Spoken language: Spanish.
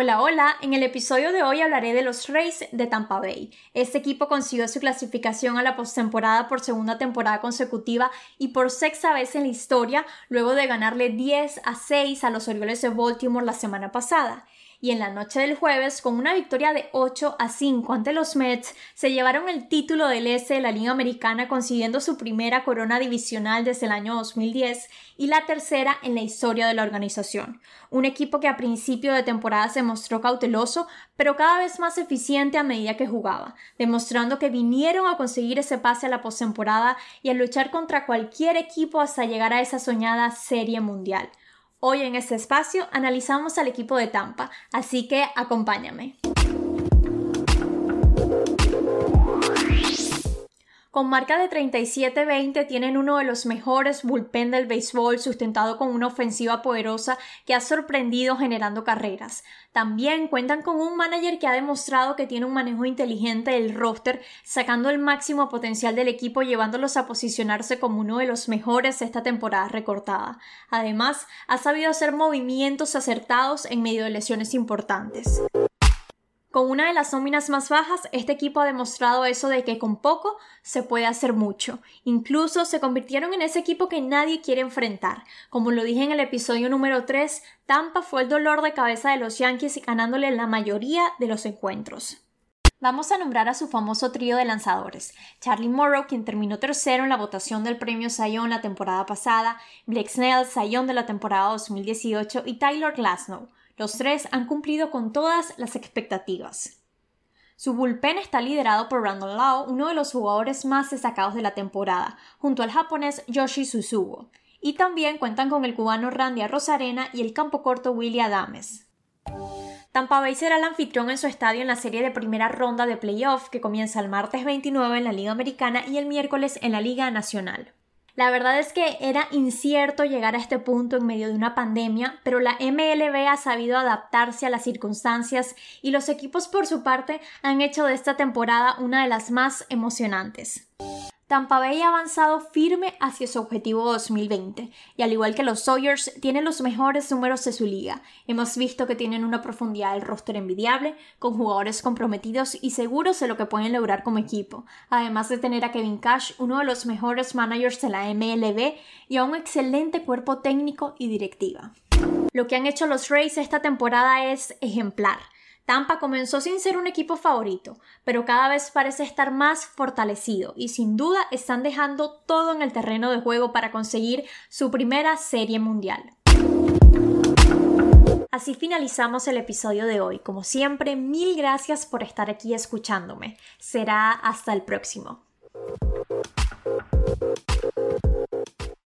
Hola, hola. En el episodio de hoy hablaré de los Rays de Tampa Bay. Este equipo consiguió su clasificación a la postemporada por segunda temporada consecutiva y por sexta vez en la historia, luego de ganarle 10 a 6 a los Orioles de Baltimore la semana pasada y en la noche del jueves, con una victoria de 8 a 5 ante los Mets, se llevaron el título del Este de la Liga Americana consiguiendo su primera corona divisional desde el año 2010 y la tercera en la historia de la organización. Un equipo que a principio de temporada se mostró cauteloso, pero cada vez más eficiente a medida que jugaba, demostrando que vinieron a conseguir ese pase a la postemporada y a luchar contra cualquier equipo hasta llegar a esa soñada serie mundial. Hoy en este espacio analizamos al equipo de Tampa, así que acompáñame. Con marca de 37-20 tienen uno de los mejores bullpen del béisbol sustentado con una ofensiva poderosa que ha sorprendido generando carreras. También cuentan con un manager que ha demostrado que tiene un manejo inteligente del roster, sacando el máximo potencial del equipo llevándolos a posicionarse como uno de los mejores esta temporada recortada. Además, ha sabido hacer movimientos acertados en medio de lesiones importantes. Con una de las nóminas más bajas, este equipo ha demostrado eso de que con poco se puede hacer mucho. Incluso se convirtieron en ese equipo que nadie quiere enfrentar. Como lo dije en el episodio número 3, Tampa fue el dolor de cabeza de los Yankees ganándole la mayoría de los encuentros. Vamos a nombrar a su famoso trío de lanzadores. Charlie Morrow, quien terminó tercero en la votación del premio Sayón la temporada pasada, Blake Snell, Sayón de la temporada 2018 y Tyler Glasnow. Los tres han cumplido con todas las expectativas. Su bullpen está liderado por Randall Lau, uno de los jugadores más destacados de la temporada, junto al japonés Yoshi Suzugo. Y también cuentan con el cubano Randy Rosarena y el campo corto Willy Adames. Tampa Bay será el anfitrión en su estadio en la serie de primera ronda de playoff que comienza el martes 29 en la Liga Americana y el miércoles en la Liga Nacional. La verdad es que era incierto llegar a este punto en medio de una pandemia, pero la MLB ha sabido adaptarse a las circunstancias y los equipos por su parte han hecho de esta temporada una de las más emocionantes. Tampa Bay ha avanzado firme hacia su objetivo 2020 y al igual que los Sawyers tienen los mejores números de su liga. Hemos visto que tienen una profundidad del roster envidiable, con jugadores comprometidos y seguros de lo que pueden lograr como equipo, además de tener a Kevin Cash, uno de los mejores managers de la MLB y a un excelente cuerpo técnico y directiva. Lo que han hecho los Rays esta temporada es ejemplar. Tampa comenzó sin ser un equipo favorito, pero cada vez parece estar más fortalecido y sin duda están dejando todo en el terreno de juego para conseguir su primera serie mundial. Así finalizamos el episodio de hoy. Como siempre, mil gracias por estar aquí escuchándome. Será hasta el próximo.